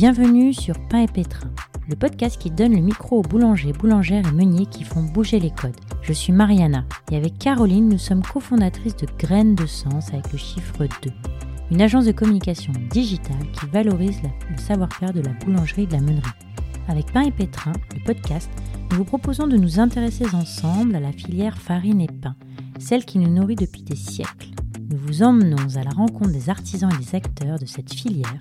Bienvenue sur Pain et Pétrin, le podcast qui donne le micro aux boulangers, boulangères et meuniers qui font bouger les codes. Je suis Mariana et avec Caroline, nous sommes cofondatrices de Graines de Sens avec le chiffre 2, une agence de communication digitale qui valorise le savoir-faire de la boulangerie et de la meunerie. Avec Pain et Pétrin, le podcast, nous vous proposons de nous intéresser ensemble à la filière farine et pain, celle qui nous nourrit depuis des siècles. Nous vous emmenons à la rencontre des artisans et des acteurs de cette filière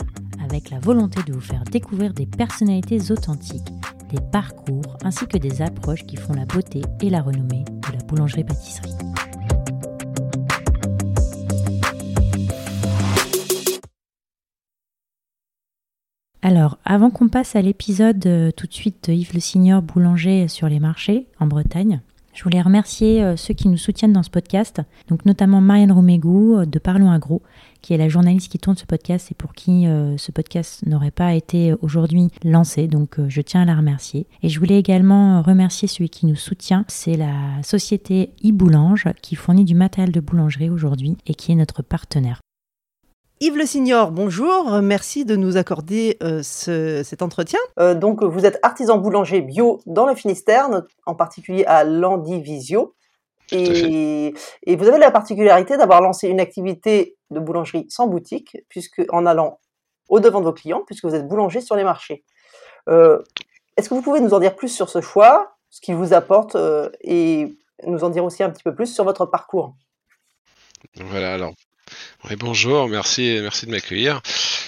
avec la volonté de vous faire découvrir des personnalités authentiques, des parcours ainsi que des approches qui font la beauté et la renommée de la boulangerie-pâtisserie. Alors, avant qu'on passe à l'épisode euh, tout de suite de Yves Le Signor boulanger sur les marchés en Bretagne, je voulais remercier euh, ceux qui nous soutiennent dans ce podcast, donc notamment Marianne Romégou euh, de Parlons Agro, qui est la journaliste qui tourne ce podcast et pour qui euh, ce podcast n'aurait pas été aujourd'hui lancé. Donc je tiens à la remercier. Et je voulais également remercier celui qui nous soutient, c'est la société e-Boulange qui fournit du matériel de boulangerie aujourd'hui et qui est notre partenaire. Yves Le Signor, bonjour. Merci de nous accorder euh, cet entretien. Euh, donc, vous êtes artisan boulanger bio dans le Finistère, en particulier à Landivisio. Et, et, vous avez la particularité d'avoir lancé une activité de boulangerie sans boutique, puisque en allant au devant de vos clients, puisque vous êtes boulanger sur les marchés. Euh, est-ce que vous pouvez nous en dire plus sur ce choix, ce qu'il vous apporte, et nous en dire aussi un petit peu plus sur votre parcours? Voilà, alors oui, bonjour, merci, merci de m'accueillir.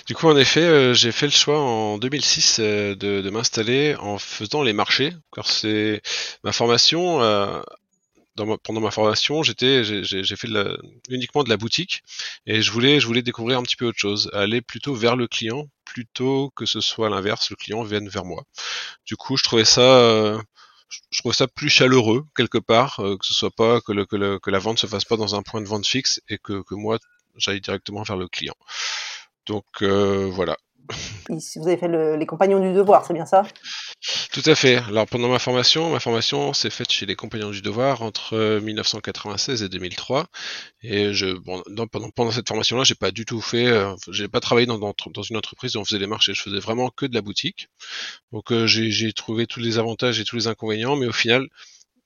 Du coup, en effet, euh, j'ai fait le choix en 2006 euh, de, m'installer en faisant les marchés, car c'est ma formation. Euh, pendant ma formation, j'étais, j'ai fait uniquement de la boutique et je voulais, je voulais découvrir un petit peu autre chose, aller plutôt vers le client plutôt que ce soit l'inverse, le client vienne vers moi. Du coup, je trouvais ça je trouve ça plus chaleureux quelque part, que ce soit pas que, que, que, la vente se fasse pas dans un point de vente fixe et que, que moi j'aille directement vers le client. Donc euh, voilà. Vous avez fait les compagnons du devoir, c'est bien ça? Tout à fait. Alors pendant ma formation, ma formation s'est faite chez les compagnons du devoir entre 1996 et 2003. Et je, bon, pendant, pendant cette formation-là, j'ai pas du tout fait, euh, j'ai pas travaillé dans, dans, une entreprise où on faisait des marchés. Je faisais vraiment que de la boutique. Donc euh, j'ai trouvé tous les avantages et tous les inconvénients, mais au final,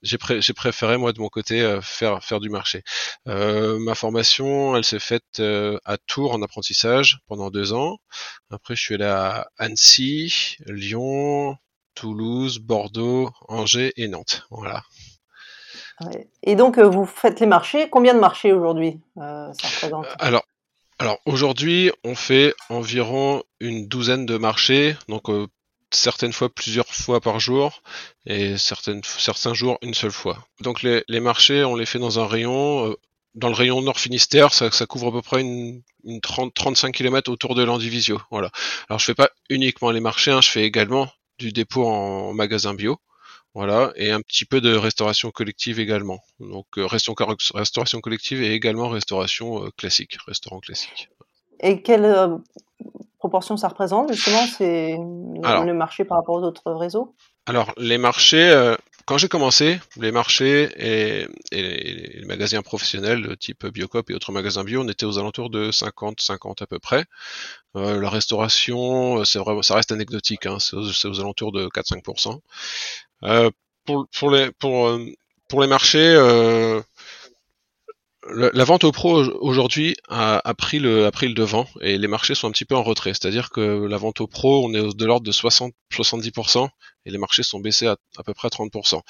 j'ai préféré moi de mon côté euh, faire faire du marché. Euh, ma formation, elle s'est faite euh, à Tours en apprentissage pendant deux ans. Après, je suis allé à Annecy, Lyon, Toulouse, Bordeaux, Angers et Nantes. Voilà. Et donc, vous faites les marchés. Combien de marchés aujourd'hui Alors, alors aujourd'hui, on fait environ une douzaine de marchés, donc certaines fois plusieurs fois par jour et certaines, certains jours une seule fois. Donc les, les marchés, on les fait dans un rayon. Euh, dans le rayon Nord Finistère, ça, ça couvre à peu près une, une 30, 35 km autour de l'Andivisio. Voilà. Alors je fais pas uniquement les marchés, hein, je fais également du dépôt en magasin bio. Voilà, et un petit peu de restauration collective également. Donc euh, restauration collective et également restauration euh, classique, restaurant classique. Et quel proportion ça représente justement c'est le marché par rapport aux autres réseaux? Alors les marchés, euh, quand j'ai commencé, les marchés et, les, magasins professionnels type Biocop et autres magasins bio, on était aux alentours de 50-50 à peu près. Euh, la restauration, c'est vraiment, ça reste anecdotique, hein, c'est aux, alentours de 4-5%. Euh, pour, pour, les, pour, pour les marchés, la vente au pro aujourd'hui a, pris le, devant et les marchés sont un petit peu en retrait. C'est-à-dire que la vente au pro, on est de l'ordre de 60-70% et les marchés sont baissés à à peu près 30%.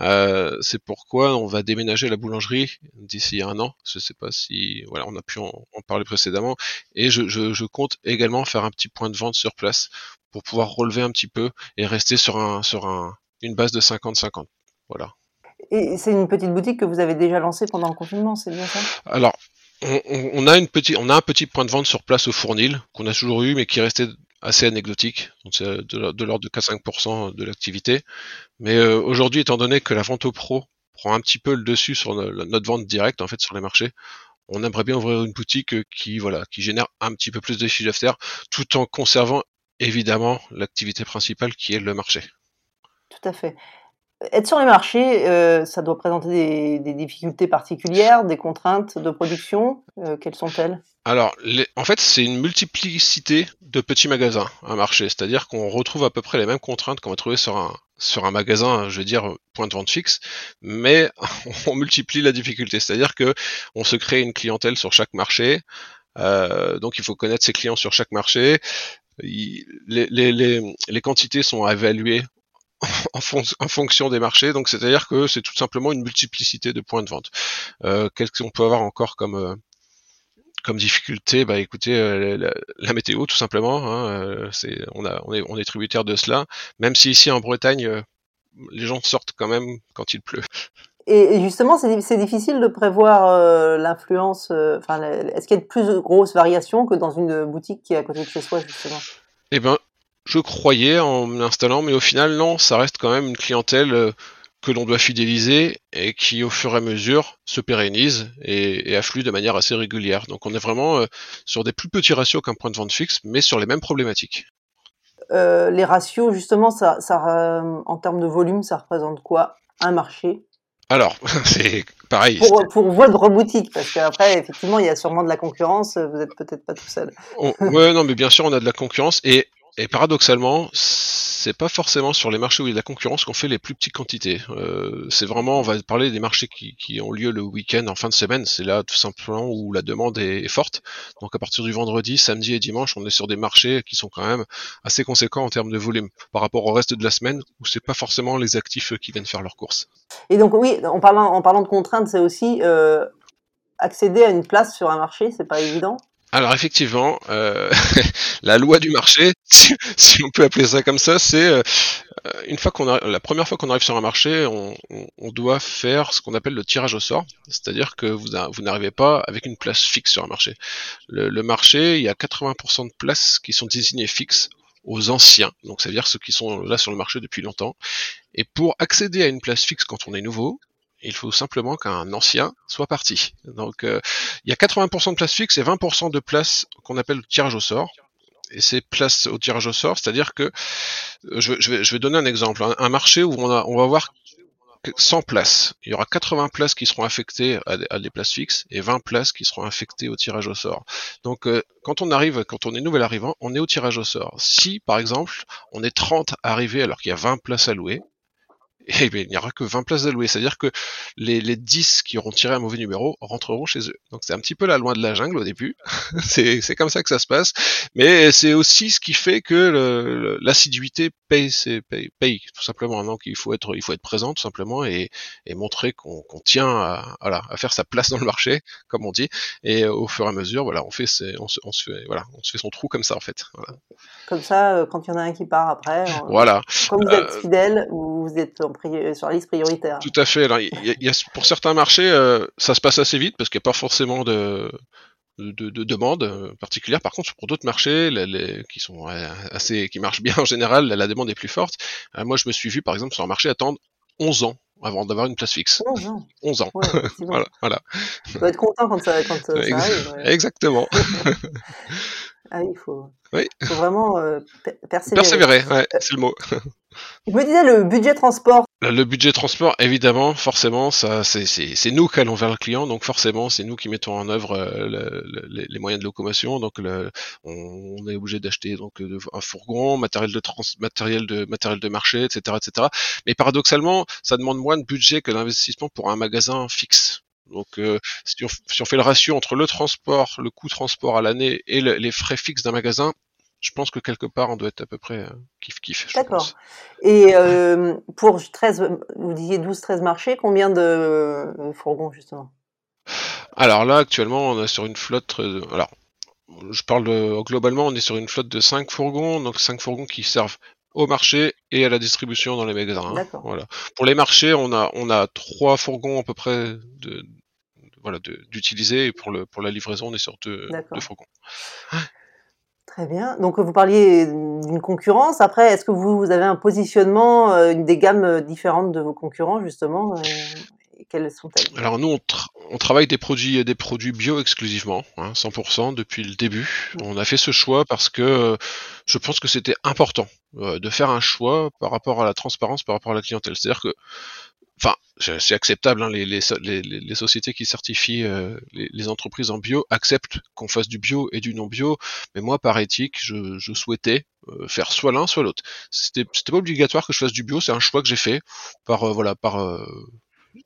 Euh, c'est pourquoi on va déménager la boulangerie d'ici un an. Je sais pas si voilà, on a pu en, parler précédemment. Et je, je, compte également faire un petit point de vente sur place pour pouvoir relever un petit peu et rester sur un sur un, une base de 50-50. Voilà. Et c'est une petite boutique que vous avez déjà lancée pendant le confinement, c'est bien ça? Alors, on, a une petite, on a un petit point de vente sur place au Fournil qu'on a toujours eu, mais qui restait assez anecdotique, donc c'est de, l'ordre de 4-5% de l'activité. Mais euh, aujourd'hui, étant donné que la vente au pro prend un petit peu le dessus sur notre vente directe en fait sur les marchés, on aimerait bien ouvrir une boutique qui voilà qui génère un petit peu plus de chiffre d'affaires, tout en conservant évidemment l'activité principale qui est le marché. Tout à fait. Être sur les marchés, euh, ça doit présenter des, difficultés particulières, des contraintes de production. Euh, quelles sont-elles? Alors, en fait, c'est une multiplicité de petits magasins, un marché. C'est-à-dire qu'on retrouve à peu près les mêmes contraintes qu'on va trouver sur un, sur un magasin, je vais dire point de vente fixe, mais on multiplie la difficulté. C'est-à-dire que on se crée une clientèle sur chaque marché. Euh, donc il faut connaître ses clients sur chaque marché. les, les, les, les quantités sont évaluées en, en, fonction des marchés. Donc c'est-à-dire que c'est tout simplement une multiplicité de points de vente. Euh, Qu'est-ce qu'on peut avoir encore comme euh, comme difficulté, bah écoutez, euh, la, météo tout simplement. Hein, euh, c'est, on, a, on, est, on est tributaire de cela. Même si ici en Bretagne, les gens sortent quand même quand il pleut. Et justement, c'est difficile de prévoir l'influence. Enfin, est-ce qu'il y a de plus grosses variations que dans une boutique qui est à côté de chez soi, justement? Eh ben, je croyais en m'installant, mais au final, non, ça reste quand même une clientèle que l'on doit fidéliser et qui au fur et à mesure se pérennise et, et afflue de manière assez régulière. Donc on est vraiment euh, sur des plus petits ratios qu'un point de vente fixe, mais sur les mêmes problématiques. Euh, les ratios, justement, ça, ça, euh, en termes de volume, ça représente quoi? Un marché? Alors, c'est pareil. Pour, pour, votre boutique, parce qu'après, effectivement, il y a sûrement de la concurrence, vous n'êtes peut-être pas tout seul. ouais, non, mais bien sûr, on a de la concurrence, et, et paradoxalement, c'est pas forcément sur les marchés où il y a de la concurrence qu'on fait les plus petites quantités. Euh, c'est vraiment, on va parler des marchés qui, qui ont lieu le week-end en fin de semaine. C'est là tout simplement où la demande est, forte. Donc à partir du vendredi, samedi et dimanche, on est sur des marchés qui sont quand même assez conséquents en termes de volume par rapport au reste de la semaine où c'est pas forcément les actifs qui viennent faire leurs courses. Et donc oui, en parlant, en parlant de contraintes, c'est aussi euh, accéder à une place sur un marché, c'est pas évident. Alors effectivement, euh, la loi du marché, si, on peut appeler ça comme ça, c'est euh, une fois qu'on la première fois qu'on arrive sur un marché, on, on, doit faire ce qu'on appelle le tirage au sort, c'est-à-dire que vous, vous n'arrivez pas avec une place fixe sur un marché. Le, le marché, il y a 80% de places qui sont désignées fixes aux anciens, donc c'est-à-dire ceux qui sont là sur le marché depuis longtemps. Et pour accéder à une place fixe quand on est nouveau, il faut simplement qu'un ancien soit parti. Donc euh, il y a 80% de places fixes et 20% de places qu'on appelle le tirage au sort. Et ces places au tirage au sort, c'est-à-dire que euh, je, vais, je, vais, donner un exemple. Un, marché où on, a, on va avoir 100 places. Il y aura 80 places qui seront affectées à, des places fixes et 20 places qui seront affectées au tirage au sort. Donc euh, quand on arrive, quand on est nouvel arrivant, on est au tirage au sort. Si par exemple on est 30 arrivés alors qu'il y a 20 places à louer, et eh bien, il n'y aura que 20 places allouées. C'est-à-dire que les, les 10 qui auront tiré un mauvais numéro rentreront chez eux. Donc c'est un petit peu la loi de la jungle au début. c'est comme ça que ça se passe. Mais c'est aussi ce qui fait que l'assiduité paye, paye, paye, tout simplement. Donc il faut être, il faut être présent tout simplement et, et montrer qu'on tient à, voilà, à faire sa place dans le marché, comme on dit. Et au fur et à mesure, voilà, on fait, on se, on se fait, voilà, on se fait son trou comme ça en fait. Voilà. Comme ça, euh, quand il y en a un qui part après, voilà. Comme vous êtes euh, fidèle, vous êtes sur la liste prioritaire. Tout à fait. Alors, y y a, pour certains marchés, euh, ça se passe assez vite parce qu'il n'y a pas forcément de, de, de, demande euh, particulière. Par contre, pour d'autres marchés les, qui sont assez, qui marchent bien en général, la, demande est plus forte. Euh, moi, je me suis vu, par exemple, sur un marché attendre 11 ans avant d'avoir une place fixe. 11 ans. 11 ans. voilà, voilà. Tu dois être content quand ça, quand ça arrive. Exactement. ah, il faut, oui. faut vraiment persévérer. Persévérer, ouais, c'est le mot. Je me disais le budget transport. Le budget transport, évidemment, forcément, ça, c'est nous qui allons vers le client, donc forcément, c'est nous qui mettons en œuvre euh, les moyens de locomotion. Donc, on, est obligé d'acheter donc un fourgon, matériel de trans, matériel de matériel de marché, etc., etc. Mais paradoxalement, ça demande moins de budget que l'investissement pour un magasin fixe. Donc, euh, si, on, fait le ratio entre le transport, le coût transport à l'année et les frais fixes d'un magasin, je pense que quelque part, on doit être à peu près euh, kiff kiff. D'accord. Et euh, pour 13, vous disiez 12-13 marchés, combien de euh, fourgons justement? Alors là, actuellement, on est sur une flotte. alors, je parle de, globalement, on est sur une flotte de 5 fourgons, donc 5 fourgons qui servent au marché et à la distribution dans les magasins. Hein. Voilà. Pour les marchés, on a on a trois fourgons à peu près de, voilà d'utiliser et pour le pour la livraison, on est sur deux, deux fourgons. Très bien. Donc vous parliez d'une concurrence. Après, est-ce que vous, avez un positionnement, euh, des gammes euh, différentes de vos concurrents justement euh, Quelles sont-elles Alors nous, on, travaille des produits, des produits bio exclusivement, 100% hein, depuis le début. On a fait ce choix parce que je pense que c'était important de faire un choix par rapport à la transparence, par rapport à la clientèle. C'est-à-dire que enfin, c'est acceptable. Hein, les, sociétés qui certifient euh, les, entreprises en bio acceptent qu'on fasse du bio et du non bio. Mais moi, par éthique, je, souhaitais euh, faire soit l'un, soit l'autre. C'était pas obligatoire que je fasse du bio. C'est un choix que j'ai fait par voilà par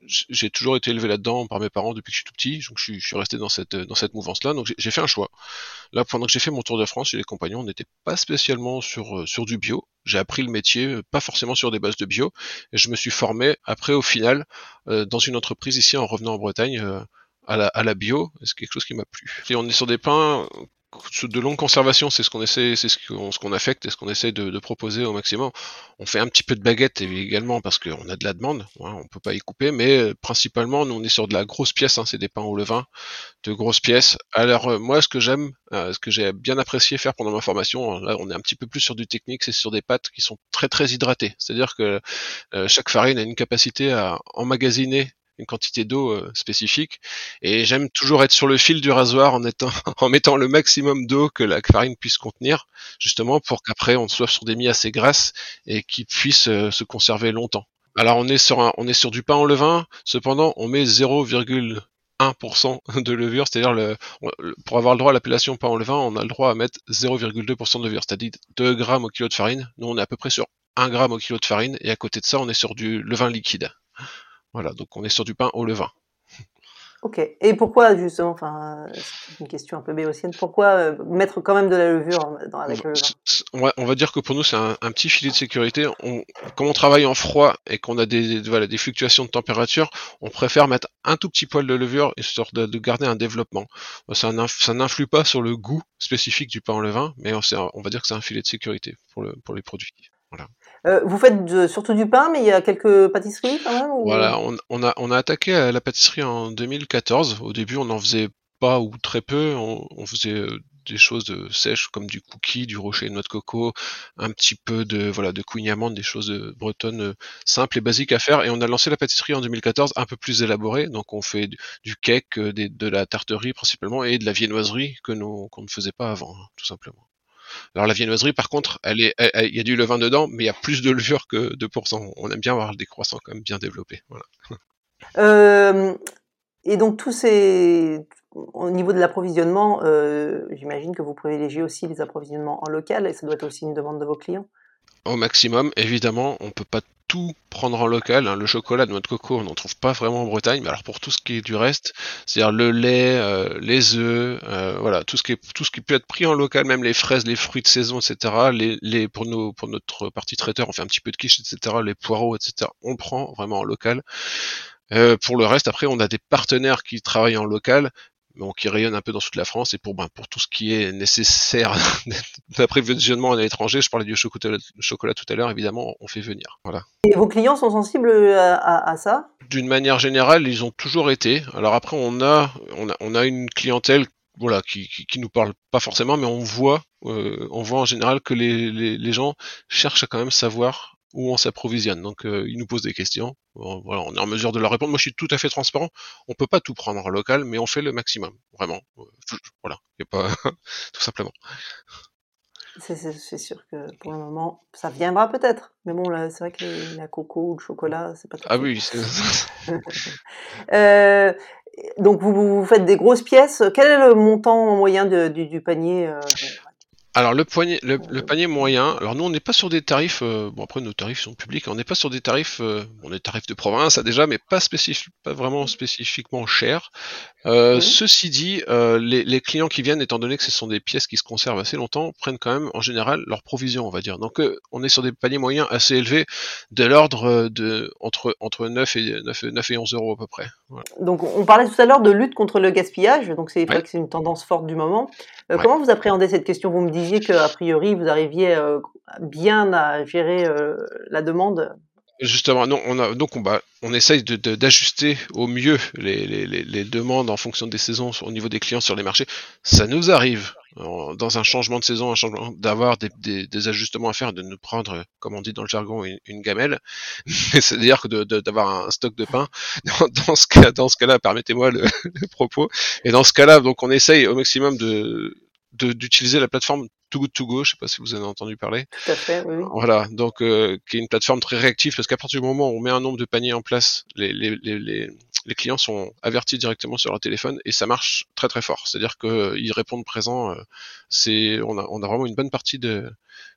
j'ai toujours été élevé là-dedans par mes parents depuis que je suis tout petit, donc je suis, resté dans cette dans cette mouvance-là. Donc j'ai fait un choix. Là, pendant que j'ai fait mon tour de France, les compagnons, on n'était pas spécialement sur euh, sur du bio. J'ai appris le métier, euh, pas forcément sur des bases de bio, et je me suis formé après au final euh, dans une entreprise ici en revenant en Bretagne. à la, à la bio, c'est quelque chose qui m'a plu. Et on est sur des pains de longue conservation, c'est ce qu'on essaie, c'est ce qu'on ce qu'on affecte et ce qu'on essaie de, proposer au maximum. On fait un petit peu de baguette également parce qu'on a de la demande, hein, on peut pas y couper, mais euh, principalement nous on est sur de la grosse pièce, hein, c'est des pains au levain, de grosses pièces. Alors euh, moi ce que j'aime, euh, ce que j'ai bien apprécié faire pendant ma formation, là on est un petit peu plus sur du technique, c'est sur des pâtes qui sont très très hydratées, c'est-à-dire que chaque farine a une capacité à emmagasiner une quantité d'eau euh, spécifique. Et j'aime toujours être sur le fil du rasoir en, étant, en mettant le maximum d'eau que la farine puisse contenir, justement pour qu'après on soit sur des mie assez grasses et qui puissent euh, se conserver longtemps. Alors on est sur un, on est sur du pain en levain, cependant on met 0,1% de levure, c'est-à-dire le, pour avoir le droit à l'appellation pain en levain, on a le droit à mettre 0,2% de levure, c'est-à-dire 2 grammes au kilo de farine. Nous on est à peu près sur 1 gramme au kilo de farine et à côté de ça on est sur du levain liquide. Voilà, donc on est sur du pain au levain. Ok. Et pourquoi justement, enfin, c'est une question un peu béotienne, pourquoi euh, mettre quand même de la levure dans, avec le levain? On va, dire que pour nous c'est un, petit filet de sécurité. On, comme on travaille en froid et qu'on a des, voilà, des fluctuations de température, on préfère mettre un tout petit poil de levure histoire de, de garder un développement. Ça, n'influe pas sur le goût spécifique du pain au levain, mais on, on va dire que c'est un filet de sécurité pour, le, pour les produits. Voilà. Euh, vous faites surtout du pain, mais il y a quelques pâtisseries quand même Voilà, on, a, on a attaqué à la pâtisserie en 2014. Au début, on n'en faisait pas ou très peu. On, faisait euh, des choses sèches comme du cookie, du rocher de noix de coco, un petit peu de voilà de des choses bretonnes euh, simples et basiques à faire. Et on a lancé la pâtisserie en 2014 un peu plus élaborée. Donc on fait du, cake, de la tarterie principalement et de la viennoiserie que nous qu'on ne faisait pas avant, hein, tout simplement. Alors la viennoiserie, par contre, elle est, il y a du levain dedans, mais il y a plus de levure que 2%. On aime bien avoir des croissants quand même bien développés. Euh, et donc tous ces, au niveau de l'approvisionnement, euh, j'imagine que vous privilégiez aussi les approvisionnements en local, et ça doit être aussi une demande de vos clients? Au maximum, évidemment, on peut pas tout prendre en local. Hein. Le chocolat de noix de coco, on n'en trouve pas vraiment en Bretagne. Mais alors pour tout ce qui est du reste, c'est-à-dire le lait, euh, les œufs, euh, voilà, tout ce qui est, tout ce qui peut être pris en local, même les fraises, les fruits de saison, etc. Les, les pour nos, pour notre partie traiteur, on fait un petit peu de quiche, etc. Les poireaux, etc. On prend vraiment en local. Euh, pour le reste, après, on a des partenaires qui travaillent en local, bon, qui rayonne un peu dans toute la France et pour ben, pour tout ce qui est nécessaire d'approvisionnement à l'étranger, je parlais du chocolat, chocolat tout à l'heure, évidemment, on fait venir. Voilà. Et vos clients sont sensibles à, ça? D'une manière générale, ils ont toujours été. Alors après, on a on a, on a une clientèle voilà, qui, qui, qui, nous parle pas forcément, mais on voit, euh, on voit en général que les, les, les gens cherchent à quand même savoir où on s'approvisionne. Donc euh, ils nous posent des questions. voilà, on est en mesure de leur répondre. Moi, je suis tout à fait transparent. On peut pas tout prendre en local, mais on fait le maximum, vraiment. Euh, voilà, y a pas tout simplement. C'est sûr que pour le moment, ça viendra peut-être. Mais bon, c'est vrai que la coco ou le chocolat, c'est pas tout. Ah oui. euh, donc vous, vous, faites des grosses pièces. Quel est le montant moyen de, du, du, panier euh, alors le, poignet, le, panier moyen, alors nous on n'est pas sur des tarifs, euh, bon après nos tarifs sont publics, on n'est pas sur des tarifs, euh, on est tarifs de province déjà, mais pas, spécif pas vraiment spécifiquement chers. Euh, ceci dit, les, les, clients qui viennent, étant donné que ce sont des pièces qui se conservent assez longtemps, prennent quand même en général leur provision, on va dire. Donc on est sur des paniers moyens assez élevés, de l'ordre de entre entre 9 et 9, 9, et 11 euros à peu près. Donc on parlait tout à l'heure de lutte contre le gaspillage, donc c'est vrai que c'est une tendance forte du moment. Comment vous appréhendez cette question? Vous me dites disiez qu'a priori, vous arriviez euh, bien à gérer euh, la demande Justement, non, on a, donc on, bah, on essaye d'ajuster au mieux les, les, les, demandes en fonction des saisons au niveau des clients sur les marchés. Ça nous arrive dans un changement de saison, un changement d'avoir des, ajustements à faire, de nous prendre, comme on dit dans le jargon, une, gamelle. C'est-à-dire que d'avoir un stock de pain. Dans, ce cas, dans ce cas-là, permettez-moi le, propos. Et dans ce cas-là, donc on essaye au maximum de d'utiliser la plateforme Too Good To Go, je sais pas si vous en avez entendu parler. Tout à fait, oui. Voilà, donc euh, qui est une plateforme très réactive parce qu'à partir du moment où on met un nombre de paniers en place, les, les, les, les clients sont avertis directement sur leur téléphone et ça marche très très fort. C'est-à-dire qu'ils répondent présent. c'est on a, on a vraiment une bonne partie de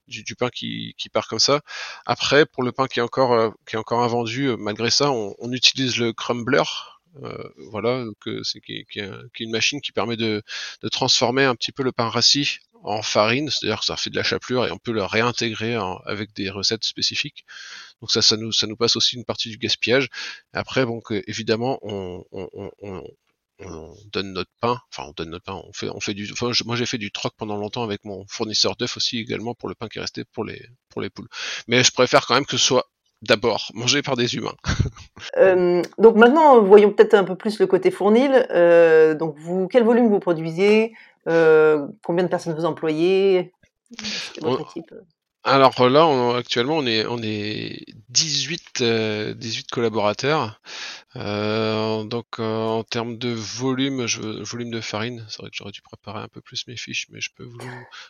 du, du, pain qui, qui, part comme ça. Après, pour le pain qui est encore qui est encore invendu, malgré ça, on, on utilise le crumbler euh, voilà, que c'est qui, qui, est une machine qui permet de, de, transformer un petit peu le pain rassis en farine, c'est-à-dire que ça fait de la chapelure et on peut le réintégrer avec des recettes spécifiques. Donc ça, ça nous, ça nous passe aussi une partie du gaspillage. Après, bon, évidemment, on, on, on, on donne notre pain, enfin on donne notre pain, on fait, on fait du, enfin, moi j'ai fait du troc pendant longtemps avec mon fournisseur d'œufs aussi également pour le pain qui est resté pour les, pour les poules. Mais je préfère quand même que ce soit d'abord mangé par des humains. euh, donc maintenant, voyons peut-être un peu plus le côté fournil. Euh, donc vous, quel volume vous produisez? Combien de personnes vous employez? Alors là, on, actuellement, on est, on est 18, 18 euh, collaborateurs. Euh, donc en termes de volume, je, volume de farine, c'est vrai que j'aurais dû préparer un peu plus mes fiches, mais je peux vous.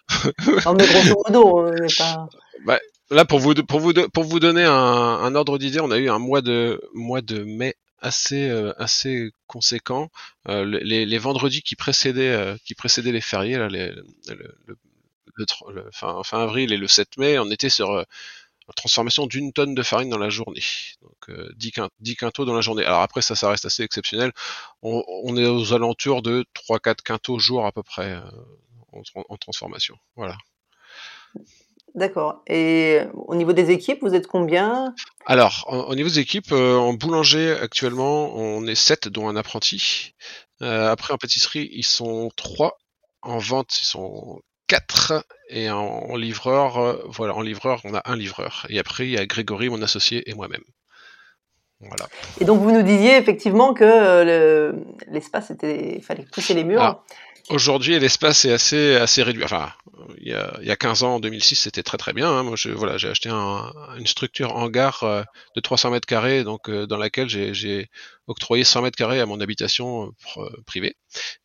non mais grosso modo, pas. Bah, là pour vous pour vous pour vous donner un, un ordre d'idée, on a eu un mois de mois de mai assez euh, assez conséquent. Euh, les, les, vendredis qui précédaient euh, qui précédaient les fériés, là, les, le, le, le, fin, fin, avril et le 7 mai, on était sur la transformation d'une tonne de farine dans la journée. Donc 10, 10 quintaux dans la journée. Alors après ça, ça reste assez exceptionnel. On, on est aux alentours de 3-4 quintaux jour à peu près en, en transformation. Voilà. D'accord. Et au niveau des équipes, vous êtes combien? Alors, au niveau des équipes, euh, en boulanger actuellement, on est sept, dont un apprenti. Euh, après, en pâtisserie, ils sont trois. En vente, ils sont quatre. Et en, livreur, euh, voilà, en livreur, on a un livreur. Et après, il y a Grégory, mon associé, et moi-même. Voilà. Et donc, vous nous disiez effectivement que l'espace était, il fallait pousser les murs. Aujourd'hui, l'espace est assez assez réduit. Enfin, il y a, il y a 15 ans, en 2006, c'était très très bien. Hein. Moi, voilà, j'ai acheté un, une structure hangar euh, de 300 mètres carrés, donc euh, dans laquelle j'ai octroyé 100 mètres carrés à mon habitation euh, privée,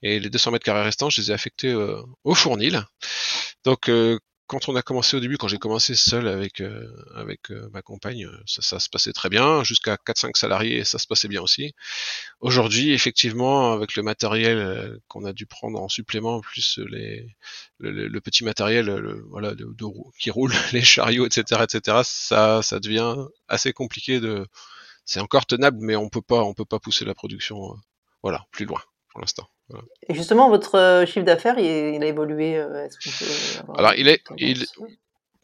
et les 200 mètres carrés restants, je les ai affectés au fournil. Donc quand on a commencé au début, quand j'ai commencé seul avec euh, avec euh, ma compagne, ça, ça, se passait très bien, jusqu'à 4-5 salariés, ça se passait bien aussi. Aujourd'hui, effectivement, avec le matériel euh, qu'on a dû prendre en supplément, plus le, petit matériel, voilà, de, qui roule, les chariots, etc., etc., ça ça devient assez compliqué de. C'est encore tenable, mais on peut pas on peut pas pousser la production, voilà, plus loin pour l'instant. Et justement, votre euh, chiffre d'affaires, il, a évolué. Euh, alors, il est, il,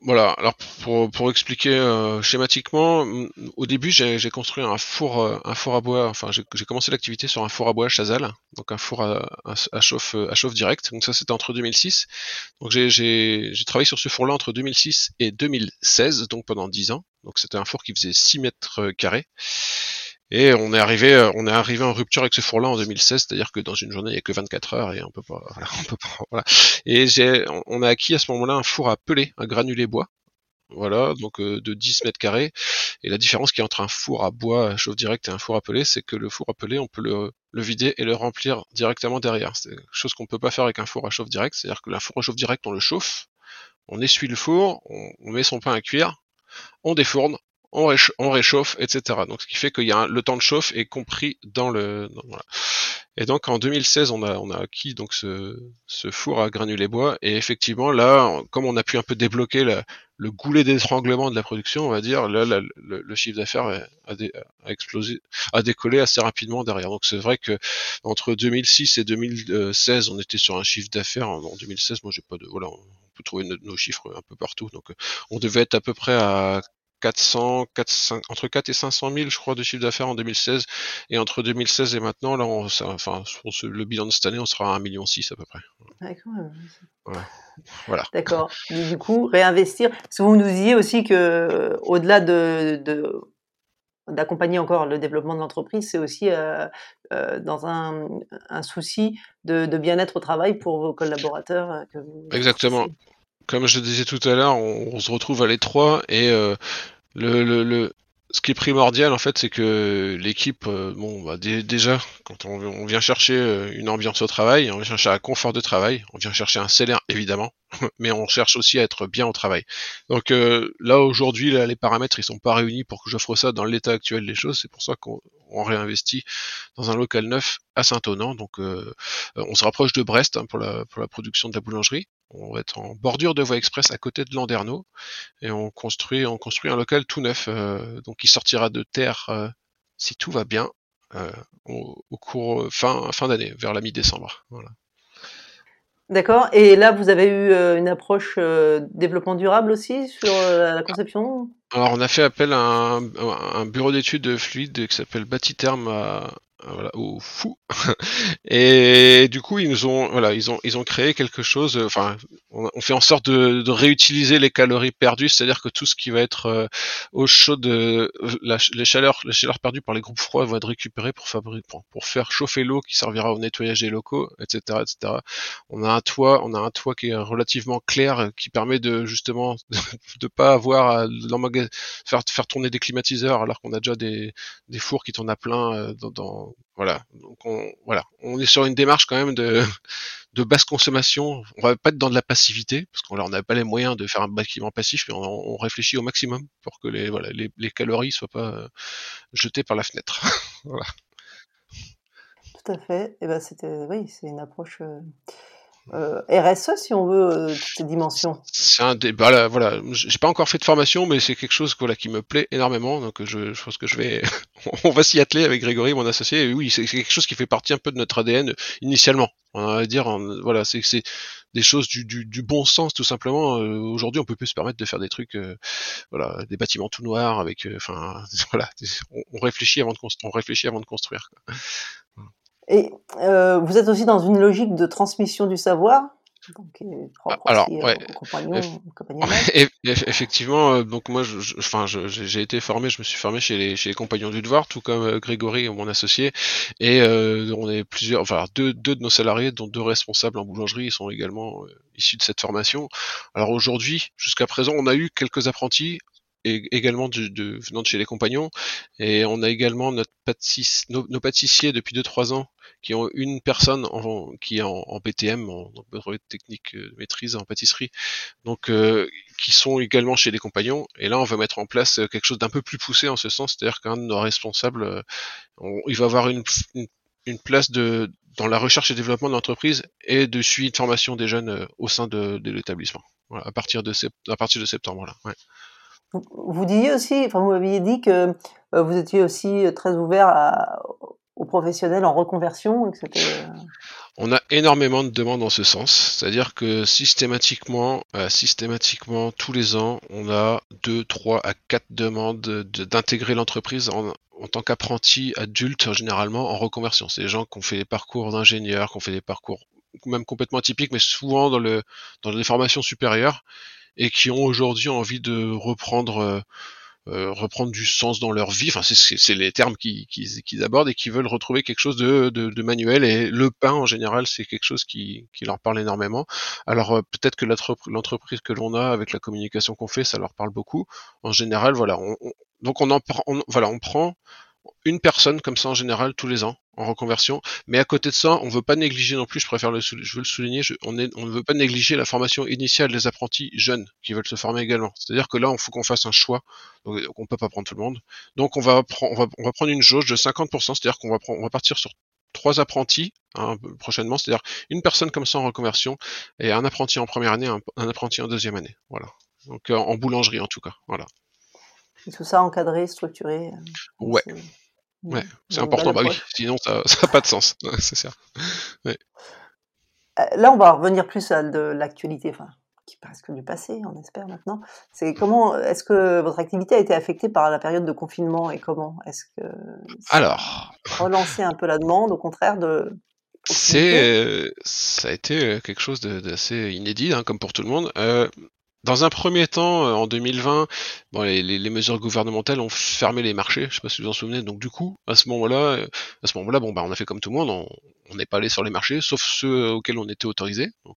voilà. Alors, pour, pour expliquer euh, schématiquement, au début, j'ai construit un four, un four à bois. Enfin, j'ai commencé l'activité sur un four à bois Chazal, donc un four à, à, chauffe, à chauffe direct. Donc ça, c'était entre 2006. Donc j'ai travaillé sur ce four-là entre 2006 et 2016, donc pendant 10 ans. Donc c'était un four qui faisait 6 mètres carrés. Et on est arrivé, euh, on est arrivé en rupture avec ce four-là en 2016, c'est-à-dire que dans une journée il n'y a que 24 heures et on peut pas, voilà, on peut pas, voilà. Et on a acquis à ce moment-là un four à peler, un granulé bois, voilà, donc euh, de 10 mètres carrés. Et la différence qui est entre un four à bois chauffe direct et un four à peler, c'est que le four à peler, on peut le, le vider et le remplir directement derrière. C'est quelque chose qu'on peut pas faire avec un four à chauffe direct, c'est-à-dire que la four à chauffe direct, on le chauffe, on essuie le four, on, on met son pain à cuire, on défourne, on, réchauffe, etc. Donc ce qui fait qu'il y a le temps de chauffe est compris dans le. voilà. Et donc en 2016, on a, on a acquis donc ce, ce four à granulés bois. Et effectivement, là, comme on a pu un peu débloquer le goulet d'étranglement de la production, on va dire, là, le, chiffre d'affaires a, a, explosé, a décollé assez rapidement derrière. Donc c'est vrai que entre 2006 et 2016, on était sur un chiffre d'affaires. En 2016, moi j'ai pas de, voilà, on peut trouver nos chiffres un peu partout. Donc on devait être à peu près à 400, 400, entre 4 et 500 000, je crois, de chiffre d'affaires en 2016. Et entre 2016 et maintenant, là, on, enfin, pour le bilan de cette année, on sera à 1,6 million à peu près. D'accord. Voilà. D'accord. Du coup, réinvestir. Parce que vous nous disiez aussi que, au-delà de, de d'accompagner encore le développement de l'entreprise, c'est aussi euh, euh, dans un, un, souci de, de bien-être au travail pour vos collaborateurs. Euh, que vous Exactement comme je le disais tout à l'heure, on, se retrouve à l'étroit et euh, le, le, le, ce qui est primordial en fait, c'est que l'équipe, euh, bon, bah, déjà, quand on, vient chercher euh, une ambiance au travail, on vient chercher un confort de travail, on vient chercher un salaire évidemment, mais on cherche aussi à être bien au travail. Donc euh, là aujourd'hui, les paramètres ils sont pas réunis pour que j'offre ça dans l'état actuel des choses. C'est pour ça qu'on réinvestit dans un local neuf à Saint-Onan. Donc euh, on se rapproche de Brest hein, pour, la, pour la production de la boulangerie. On va être en bordure de voie express à côté de Landerneau et on construit on construit un local tout neuf, donc qui sortira de terre si tout va bien au, au, cours fin fin d'année, vers la mi-décembre. Voilà. D'accord. Et là, vous avez eu euh, une approche euh, développement durable aussi sur euh, la conception? Alors, on a fait appel à un, un bureau d'études fluide qui s'appelle Batiterme à, voilà, au fou. et du coup, ils nous ont, voilà, ils ont, ils ont créé quelque chose. Euh, enfin, on, fait en sorte de, réutiliser les calories perdues, c'est-à-dire que tout ce qui va être euh, eau chaude, euh, les chaleurs, les chaleurs perdues par les groupes froids vont être récupérées pour fabriquer, pour, faire chauffer l'eau qui servira au nettoyage des locaux, etc., etc. On a un toit, on a un toit qui est relativement clair, qui permet de justement de, pas avoir à faire tourner des climatiseurs alors qu'on a déjà des, fours qui tournent à plein dans, dans voilà. Donc on, voilà, on est sur une démarche quand même de, de basse consommation. On va pas être dans de la passivité parce qu'on n'a pas les moyens de faire un bâtiment passif, mais on, réfléchit au maximum pour que les voilà les, calories soient pas euh, jetées par la fenêtre. voilà. Tout à fait. Et ben c'était oui, c'est une approche. Euh, euh, RSE si on veut euh, toutes ces dimensions C'est un débat là, voilà. J'ai pas encore fait de formation, mais c'est quelque chose voilà qui me plaît énormément. Donc je, je pense que je vais, on va s'y atteler avec Grégory, mon associé. Oui, c'est quelque chose qui fait partie un peu de notre ADN initialement. On va dire, voilà, c'est des choses du, du, du, bon sens tout simplement. Euh, Aujourd'hui, on peut plus se permettre de faire des trucs, euh, voilà, des bâtiments tout noirs avec, euh, enfin, voilà, on, on, réfléchit avant de on réfléchit avant de construire. Quoi. Et euh, vous êtes aussi dans une logique de transmission du savoir. Donc, Alors, aussi, ouais. effectivement, euh, donc moi, je, enfin, j'ai été formé, je me suis formé chez les, chez les compagnons du devoir, tout comme euh, Grégory, mon associé, et euh, on est plusieurs, enfin deux, deux de nos salariés, dont deux responsables en boulangerie, ils sont également euh, issus de cette formation. Alors aujourd'hui, jusqu'à présent, on a eu quelques apprentis également de, de, venant de chez les compagnons. Et on a également notre pâtiss, nos, pâtissiers depuis 2-3 ans qui ont une personne en, qui est en, en BTM, en, brevet technique de maîtrise en pâtisserie, donc euh, qui sont également chez les compagnons. Et là, on va mettre en place quelque chose d'un peu plus poussé en ce sens, c'est-à-dire qu'un de nos responsables, euh, il va avoir une, une, une, place de dans la recherche et développement de l'entreprise et de suivi de formation des jeunes euh, au sein de, de l'établissement. Voilà, à partir de à partir de septembre là. Ouais. Vous disiez aussi, enfin vous m'aviez dit que euh, vous étiez aussi très ouvert aux professionnels en reconversion, etc. On a énormément de demandes en ce sens, c'est-à-dire que systématiquement, euh, systématiquement tous les ans, on a deux, trois à quatre demandes d'intégrer l'entreprise en, tant qu'apprenti adulte généralement en reconversion. C'est des gens qui ont fait des parcours d'ingénieurs, qui ont fait des parcours même complètement atypiques, mais souvent dans le dans des formations supérieures et qui ont aujourd'hui envie de reprendre euh, euh, reprendre du sens dans leur vie. Enfin, c'est les termes qu'ils qui, abordent et qui veulent retrouver quelque chose de, de, de, manuel. Et le pain, en général, c'est quelque chose qui, qui, leur parle énormément. Alors euh, peut-être que l'entreprise que l'on a avec la communication qu'on fait, ça leur parle beaucoup. En général, voilà. On, on, donc on en prend, voilà, on prend une personne comme ça en général tous les ans en reconversion. Mais à côté de ça, on ne veut pas négliger non plus, je préfère le, je veux le souligner, je, on, est, on ne veut pas négliger la formation initiale des apprentis jeunes qui veulent se former également. C'est-à-dire que là, il faut qu'on fasse un choix. Donc, on peut pas prendre tout le monde. Donc, on va, on va, on va prendre une jauge de 50%, c'est-à-dire qu'on va, on va partir sur trois apprentis hein, prochainement, c'est-à-dire une personne comme ça en reconversion et un apprenti en première année, un, un apprenti en deuxième année. Voilà. Donc, en boulangerie en tout cas. Voilà. Et tout ça encadré, structuré. Euh, ouais. Ouais, c'est important, bah oui, sinon ça n'a pas de sens, c'est ça. Ouais. Euh, là, on va revenir plus à de l'actualité, enfin, qui presque du passé, on espère maintenant. C'est comment, est-ce que votre activité a été affectée par la période de confinement et comment Est-ce que alors relancer un peu la demande, au contraire de c'est euh, ça a été quelque chose d'assez inédit, hein, comme pour tout le monde. Euh, dans un premier temps, euh, en 2020, bon, les, les, mesures gouvernementales ont fermé les marchés. Je sais pas si vous vous en souvenez. Donc du coup, à ce moment-là, euh, à ce moment-là, bon, bah, on a fait comme tout le monde. On n'est pas allé sur les marchés, sauf ceux auxquels on était autorisé. Donc,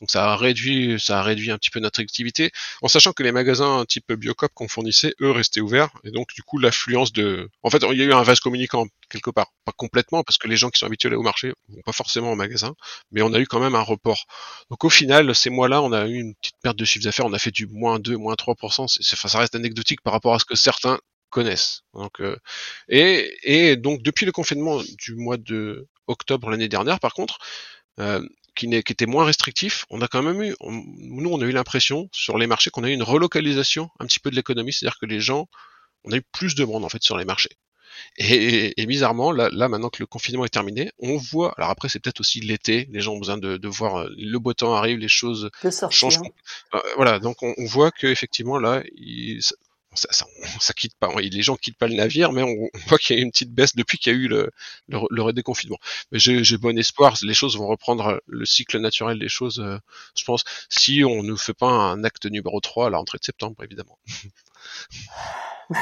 Donc ça a réduit, ça a réduit un petit peu notre activité, en sachant que les magasins type Biocop qu'on fournissait, eux, restaient ouverts. Et donc du coup, l'affluence de, en fait, il y a eu un vase communicant quelque part, pas complètement, parce que les gens qui sont habitués au marché vont pas forcément au magasin, mais on a eu quand même un report. Donc au final, ces mois-là, on a eu une petite perte de chiffre d'affaires, on a fait du moins 2, moins 3%, c'est, ça reste anecdotique par rapport à ce que certains connaissent. Donc, euh, et, et donc depuis le confinement du mois de octobre l'année dernière, par contre, euh, qui, qui, était moins restrictif, on a quand même eu, nous on a eu l'impression sur les marchés qu'on a eu une relocalisation un petit peu de l'économie, c'est-à-dire que les gens, on a eu plus de monde en fait sur les marchés. Et, et, bizarrement, là, là, maintenant que le confinement est terminé, on voit. Alors après, c'est peut-être aussi l'été. Les gens ont besoin de, de, voir euh, le beau temps arrive, les choses changent. Euh, voilà, donc on, on voit que effectivement là, il, ça, ça, ça, quitte pas, les gens quittent pas le navire, mais on, voit qu'il y a une petite baisse depuis qu'il y a eu le, le, le déconfinement. Mais j'ai bon espoir, les choses vont reprendre le cycle naturel des choses, euh, je pense, si on ne fait pas un acte numéro 3 à la rentrée de septembre, évidemment. Ah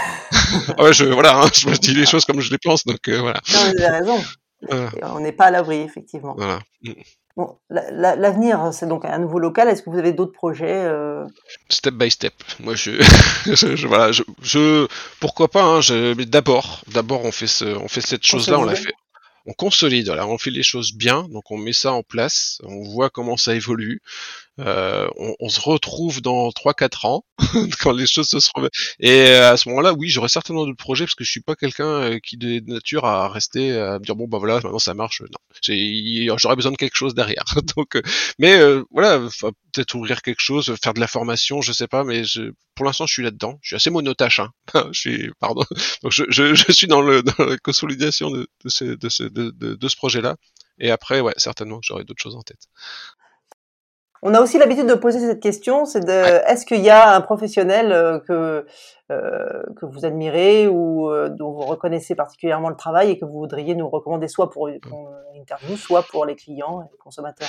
ouais, je, voilà, hein, je me dis les choses comme je les pense, donc euh, voilà. Non, vous avez raison. On n'est pas à l'abri, effectivement. Voilà. Bon, l'avenir, c'est donc un nouveau local. Est-ce que vous avez d'autres projets euh... Step by step. Moi, je, je, voilà, je, je, pourquoi pas. Hein, je, mais d'abord, d'abord, on fait ce, on fait cette chose-là, on l'a fait. On consolide, voilà, on fait les choses bien, donc on met ça en place, on voit comment ça évolue. Euh, on, on, se retrouve dans 3-4 ans quand les choses se seront et euh, à ce moment-là oui j'aurai certainement d'autres projets parce que je suis pas quelqu'un euh, qui de nature à rester à me dire bon bah voilà maintenant ça marche. Non. J'aurais besoin de quelque chose derrière. Donc mais euh, voilà peut-être ouvrir quelque chose faire de la formation je sais pas mais je, pour l'instant je suis là-dedans. Je suis assez monotache hein. je suis pardon. Donc je, je, je, suis dans, le, dans la consolidation de, de ce, de ce, de, de ce projet là et après ouais certainement j'aurai d'autres choses en tête on a aussi l'habitude de poser cette question, c'est de est-ce qu'il y a un professionnel euh, que euh, que vous admirez ou euh, dont vous reconnaissez particulièrement le travail et que vous voudriez nous recommander soit pour une interview, soit pour les clients et les consommateurs?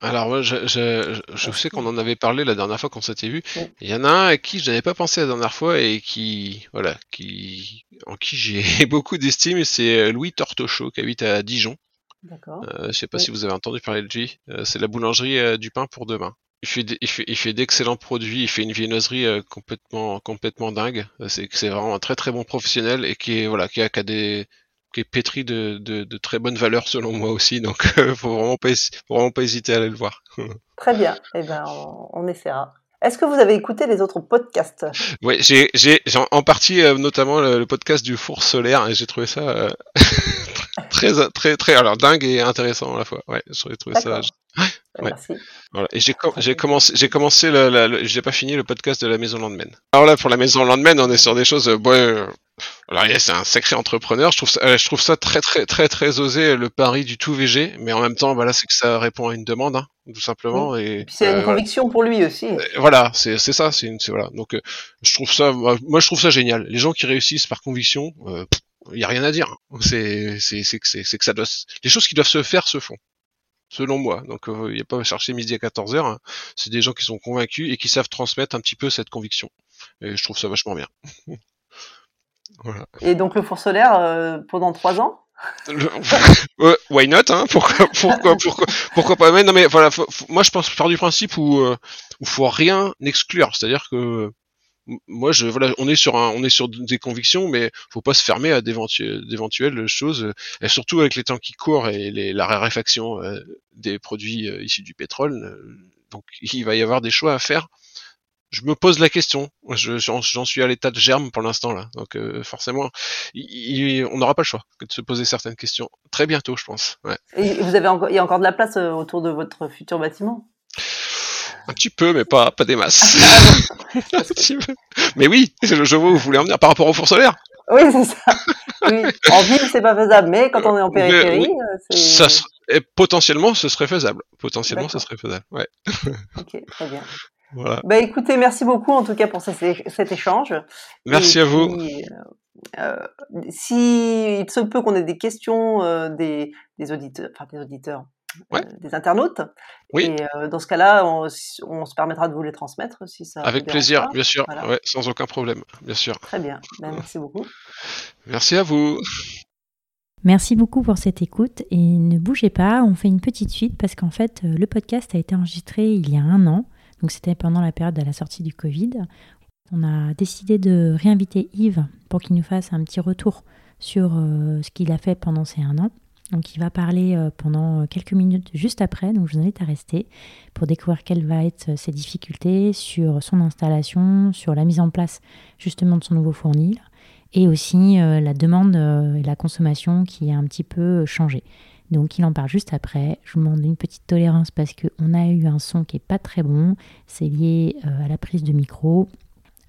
Alors moi, je, je, je sais qu'on en avait parlé la dernière fois qu'on s'était vu. Il y en a un à qui je n'avais pas pensé la dernière fois et qui, voilà, qui, en qui j'ai beaucoup d'estime, c'est Louis Tortochot qui habite à Dijon. D'accord. Euh, je sais pas si vous avez entendu parler de lui. Euh, c'est la boulangerie euh, du pain pour demain. Il fait, il fait, il fait d'excellents produits. Il fait une viennoiserie euh, complètement, complètement dingue. Euh, c'est, c'est vraiment un très très bon professionnel et qui est voilà, qui a, qui a des, qui est pétri de, de, de, très bonnes valeurs selon moi aussi. Donc, faut vraiment pas, faut vraiment pas hésiter à aller le voir. très bien. Eh ben, on, on essaiera. Est-ce que vous avez écouté les autres podcasts? Oui, j'ai, j'ai, en partie notamment le, le, podcast du four solaire et j'ai trouvé ça euh, très, très, très, alors dingue et intéressant à la fois. Ouais, j'ai trouvé ça. Ouais. Merci. Voilà. Et j'ai, com j'ai commencé, j'ai commencé, j'ai pas fini le podcast de la Maison Landmen. Alors là, pour la Maison Landmen, on est sur des choses, bon, euh, alors c'est un sacré entrepreneur. Je trouve ça, je trouve ça très, très, très, très osé le pari du tout VG, mais en même temps, voilà, c'est que ça répond à une demande, hein, tout simplement. Et, et c'est euh, une conviction voilà. pour lui aussi. Voilà, c'est, c'est ça, c'est une, c'est voilà. Donc, euh, je trouve ça, moi, je trouve ça génial. Les gens qui réussissent par conviction. Euh, il y a rien à dire. C'est c'est c'est que c'est que ça doit les choses qui doivent se faire se font. Selon moi. Donc il euh, n'y a pas à chercher midi à 14h, hein. c'est des gens qui sont convaincus et qui savent transmettre un petit peu cette conviction. Et je trouve ça vachement bien. voilà. Et donc le four solaire euh, pendant trois ans? Le... Why not hein? Pourquoi, pourquoi, pourquoi, pourquoi pas? Mais non mais voilà faut, faut, moi je pense faire du principe où euh, où faut rien exclure c'est-à-dire que moi je voilà on est sur un on est sur des convictions mais faut pas se fermer à d'éventuelles choses et surtout avec les temps qui courent et les, la raréfaction euh, des produits euh, issus du pétrole euh, donc il va y avoir des choix à faire. Je me pose la question. J'en suis à l'état de germe pour l'instant là. Donc euh, forcément il, il, on n'aura pas le choix que de se poser certaines questions très bientôt je pense. Ouais. et vous avez encore il y a encore de la place autour de votre futur bâtiment? Un petit peu, mais pas, pas des masses. mais oui, je, je vois où vous voulez en venir par rapport au four solaire. Oui, c'est ça. Oui. En ville, c'est pas faisable, mais quand on est en périphérie, oui, ça et potentiellement, ce serait faisable. Potentiellement, ce serait faisable. Ouais. Ok, très bien. Voilà. Bah écoutez, merci beaucoup en tout cas pour cet, cet échange. Merci et à puis, vous. Euh, si il se peut qu'on ait des questions euh, des, des auditeurs, enfin des auditeurs, ouais. euh, des internautes. Oui. Et euh, dans ce cas-là, on, on, se permettra de vous les transmettre si ça. Avec plaisir, pas. bien sûr, voilà. ouais, sans aucun problème, bien sûr. Très bien, ben, merci beaucoup. Merci à vous. Merci beaucoup pour cette écoute et ne bougez pas, on fait une petite suite parce qu'en fait le podcast a été enregistré il y a un an, donc c'était pendant la période de la sortie du Covid. On a décidé de réinviter Yves pour qu'il nous fasse un petit retour sur euh, ce qu'il a fait pendant ces un an. Donc il va parler euh, pendant quelques minutes juste après, donc je vous invite à rester pour découvrir quelles vont être ses difficultés sur son installation, sur la mise en place justement de son nouveau fournil et aussi euh, la demande et la consommation qui a un petit peu changé. Donc il en parle juste après. Je vous demande une petite tolérance parce qu'on a eu un son qui est pas très bon. C'est lié à la prise de micro.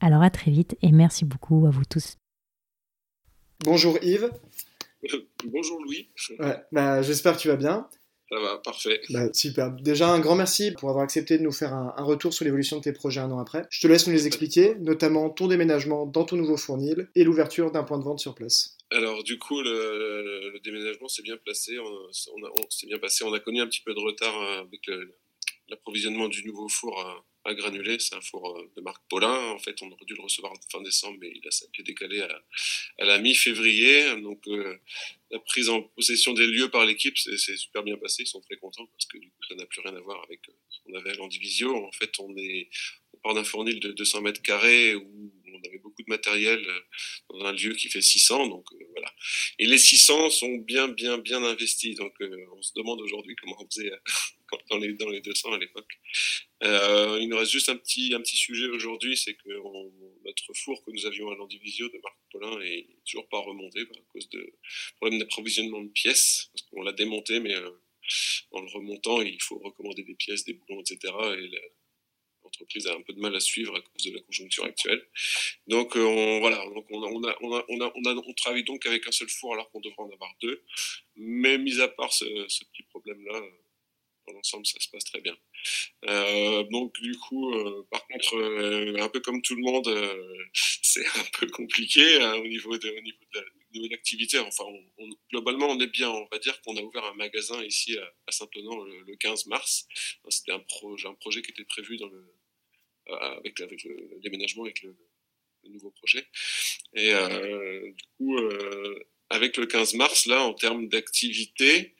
Alors à très vite et merci beaucoup à vous tous. Bonjour Yves. Bonjour Louis. bah, J'espère que tu vas bien. Ça va, parfait. Bah, super. Déjà, un grand merci pour avoir accepté de nous faire un, retour sur l'évolution de tes projets un an après. Je te laisse nous les expliquer, notamment ton déménagement dans ton nouveau fournil et l'ouverture d'un point de vente sur place. Alors du coup, le, déménagement s'est bien placé, on, s'est bien passé. On a connu un petit peu de retard euh, avec l'approvisionnement du nouveau four euh, granulé, c'est un four euh, de marque Paulin. En fait, on aurait dû le recevoir fin décembre, mais il a été décalé à, la mi-février. Donc, euh, la prise en possession des lieux par l'équipe, c'est super bien passé. Ils sont très contents parce que du coup, ça n'a plus rien à voir avec euh, ce qu'on avait à l'Andivisio. En fait, on est part d'un fournil de 200 mètres carrés où on avait beaucoup de matériel dans un lieu qui fait 600. Donc voilà. Et les 600 sont bien, bien, bien investis. Donc on se demande aujourd'hui comment on faisait dans les 200 à l'époque. Euh, il nous reste juste un petit, un petit sujet aujourd'hui, c'est que notre four que nous avions à l'Andivisio de Marc Paulin est toujours pas remonté à cause de problèmes d'approvisionnement de pièces. Parce qu'on l'a démonté, mais euh, en le remontant, il faut recommander des pièces, des boulons, etc. Et l'entreprise a un peu de mal à suivre à cause de la conjoncture actuelle. Donc euh, on, voilà, donc on, a, on, a, on, a, on, a, on, travaille donc avec un seul four alors qu'on devrait en avoir deux. Mais mis à part ce, ce petit problème-là, dans l'ensemble, ça se passe très bien. Euh, donc du coup, euh, par contre, euh, un peu comme tout le monde, c'est un peu compliqué hein, au niveau de, au niveau de l'activité. Enfin, globalement, on est bien. On va dire qu'on a ouvert un magasin ici à, Saint-Onan le, 15 mars. C'était un projet, qui était prévu le, avec, avec le, déménagement, avec le, nouveau projet. Et du coup, avec le 15 mars, là, en termes d'activité,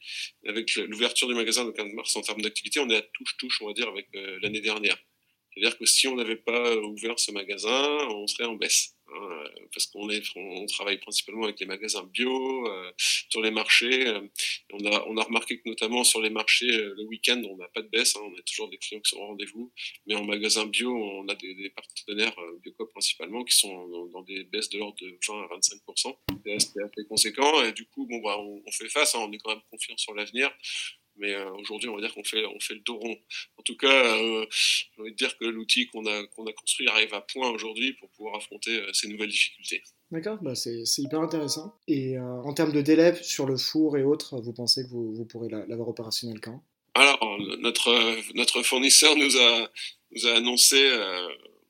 avec l'ouverture du magasin le 15 mars, en termes d'activité, on est à touche-touche, on va dire, avec euh, l'année dernière. C'est-à-dire que si on n'avait pas ouvert ce magasin, on serait en baisse. Hein, parce qu'on travaille principalement avec les magasins bio, euh, sur les marchés. Euh, on, a, remarqué que notamment sur les marchés, euh, le week-end, on n'a pas de baisse. Hein, on a toujours des clients qui sont au rendez-vous. Mais en magasin bio, on a des, des partenaires Biocop principalement qui sont dans, des baisses de l'ordre de 20 à 25% C'est assez conséquent. Et du coup, bon, bah, on, on fait face. Hein, on est quand même confiant sur l'avenir. Mais euh, aujourd'hui, on va dire qu'on fait, on fait le dos rond. En tout cas, euh, j'ai envie de dire que l'outil qu'on a, qu'on a construit arrive à point aujourd'hui pour pouvoir affronter euh, ces nouvelles difficultés. D'accord, bah c'est, hyper intéressant. Et en termes de délai sur le four et autres, vous pensez que vous, vous pourrez l'avoir opérationnel quand? Alors, notre, notre fournisseur nous a, nous a annoncé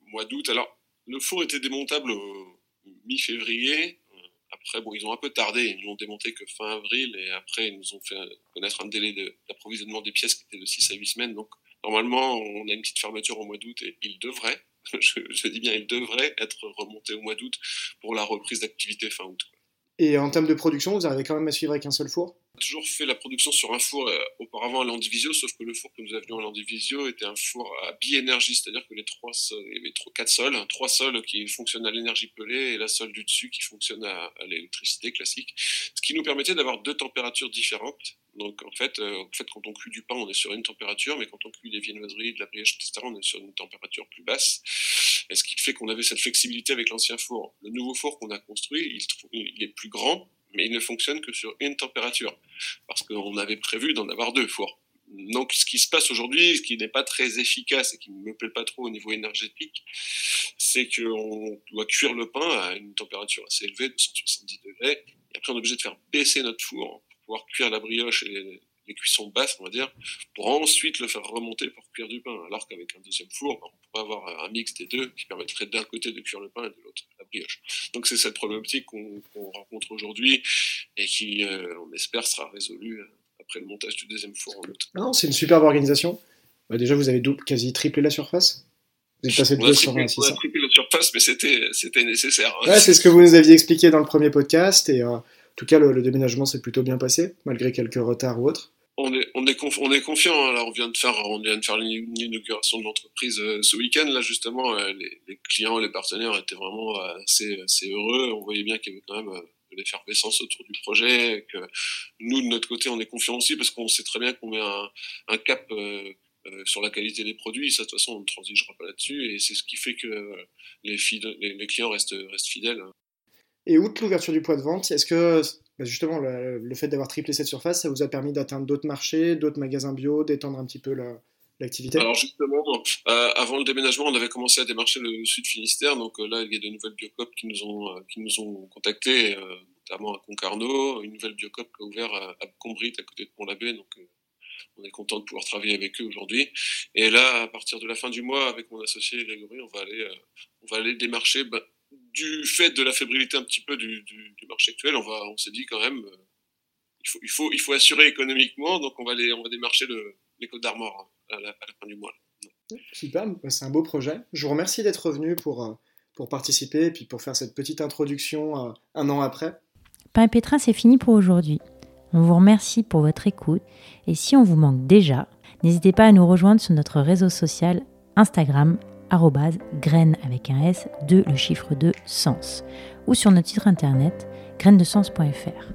mois d'août. Alors, le four était démontable mi-février. Après, bon, ils ont un peu tardé, ils l'ont démonté que fin avril, et après, ils nous ont fait connaître un délai d'approvisionnement des pièces qui était de 6 à 8 semaines. Donc, normalement, on a une petite fermeture au mois d'août, et il devrait, je, dis bien, il devrait être remonté au mois d'août pour la reprise d'activité fin août. Et en termes de production, vous arrivez quand même à suivre avec un seul four? Toujours fait la production sur un four euh, auparavant à Landivisio, sauf que le four que nous avions à Landivisio était un four à bi-énergie, c'est-à-dire que les trois, il y avait quatre sols, trois sols qui fonctionnent à l'énergie pelée et la sole du dessus qui fonctionne à, l'électricité classique, ce qui nous permettait d'avoir deux températures différentes. Donc en fait, euh, en fait, quand on cuit du pain, on est sur une température, mais quand on cuit des viennoiseries, de la brioche, etc., on est sur une température plus basse. Et ce qui fait qu'on avait cette flexibilité avec l'ancien four. Le nouveau four qu'on a construit, il, est plus grand, mais il ne fonctionne que sur une température, parce qu'on avait prévu d'en avoir deux fours. Donc, ce qui se passe aujourd'hui, ce qui n'est pas très efficace et qui ne me plaît pas trop au niveau énergétique, c'est qu'on doit cuire le pain à une température assez élevée, de 170 degrés, et après on est obligé de faire baisser notre four pouvoir cuire la brioche et les cuissons basses, on va dire, pour ensuite le faire remonter pour cuire du pain. Alors qu'avec un deuxième four, on pourrait avoir un mix des deux qui permettrait d'un côté de cuire le pain et de l'autre la brioche. Donc c'est cette problématique qu'on rencontre aujourd'hui et qui, euh, on espère, sera résolue euh, après le montage du deuxième four en août. Non, c'est une superbe organisation. Bah, déjà, vous avez quasi triplé la surface. Vous êtes passé de 2 sur 1, On a triplé la surface, mais c'était nécessaire. Hein. Ouais, c'est ce que vous nous aviez expliqué dans le premier podcast et. Euh, tout cas, le, déménagement s'est plutôt bien passé, malgré quelques retards ou autres. On est, on on confiant. Hein. on vient de faire, faire l'inauguration de l'entreprise euh, ce week-end. Là, justement, euh, les, clients, les partenaires étaient vraiment assez, assez heureux. On voyait bien qu'il y avait quand même de l'effervescence autour du projet. Que nous, de notre côté, on est confiants aussi parce qu'on sait très bien qu'on met un, cap euh, sur la qualité des produits. Ça, de toute façon, on ne transigera pas là-dessus. Et c'est ce qui fait que les, clients restent, restent fidèles. Et outre l'ouverture du poids de vente, est-ce que bah, justement le, fait d'avoir triplé cette surface, ça vous a permis d'atteindre d'autres marchés, d'autres magasins bio, d'étendre un petit peu l'activité? Alors justement, euh, avant le déménagement, on avait commencé à démarcher le sud Finistère. Donc euh, là, il y a de nouvelles biocopes qui nous ont euh, qui nous ont contactés, notamment à Concarneau, une nouvelle biocop qui a ouvert à, à à côté de Pont-l'Abbé. Donc on est content de pouvoir travailler avec eux aujourd'hui. Et là, à partir de la fin du mois, avec mon associé Grégory, on va aller on va aller démarcher. Bah, du fait de la fébrilité un petit peu du, marché actuel, on, va, on s'est dit quand même, euh, il, faut, il, faut, il faut assurer économiquement, donc on va, aller, on va démarcher le, les Côtes d'Armor à la, fin du mois. Super, bah, c'est un beau projet. Je vous remercie d'être revenu pour, euh, pour participer et puis pour faire cette petite introduction euh, un an après. Pain et Pétrin, c'est fini pour aujourd'hui. On vous remercie pour votre écoute et si on vous manque déjà, n'hésitez pas à nous rejoindre sur notre réseau social Instagram graine avec un S de le chiffre de sens ou sur notre site internet grainesdesens.fr.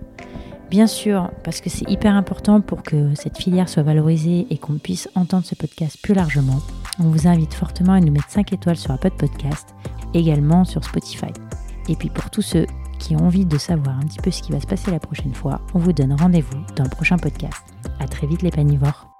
Bien sûr, parce que c'est hyper important pour que cette filière soit valorisée et qu'on puisse entendre ce podcast plus largement, on vous invite fortement à nous mettre 5 étoiles sur Apple Podcast, également sur Spotify. Et puis pour tous ceux qui ont envie de savoir un petit peu ce qui va se passer la prochaine fois, on vous donne rendez-vous dans le prochain podcast. À très vite les panivores.